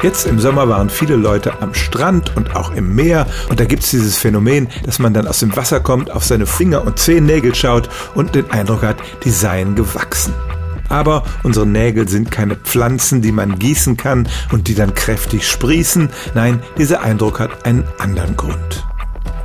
Jetzt im Sommer waren viele Leute am Strand und auch im Meer und da gibt es dieses Phänomen, dass man dann aus dem Wasser kommt, auf seine Finger und Zehennägel schaut und den Eindruck hat, die seien gewachsen. Aber unsere Nägel sind keine Pflanzen, die man gießen kann und die dann kräftig sprießen. Nein, dieser Eindruck hat einen anderen Grund.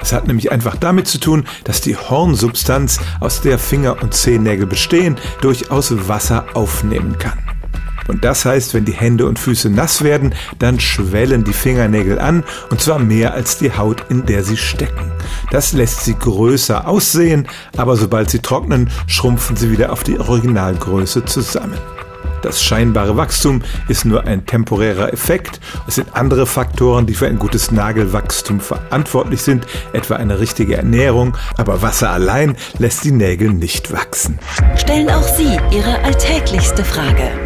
Es hat nämlich einfach damit zu tun, dass die Hornsubstanz, aus der Finger und Zehennägel bestehen, durchaus Wasser aufnehmen kann. Und das heißt, wenn die Hände und Füße nass werden, dann schwellen die Fingernägel an, und zwar mehr als die Haut, in der sie stecken. Das lässt sie größer aussehen, aber sobald sie trocknen, schrumpfen sie wieder auf die Originalgröße zusammen. Das scheinbare Wachstum ist nur ein temporärer Effekt. Es sind andere Faktoren, die für ein gutes Nagelwachstum verantwortlich sind, etwa eine richtige Ernährung, aber Wasser allein lässt die Nägel nicht wachsen. Stellen auch Sie Ihre alltäglichste Frage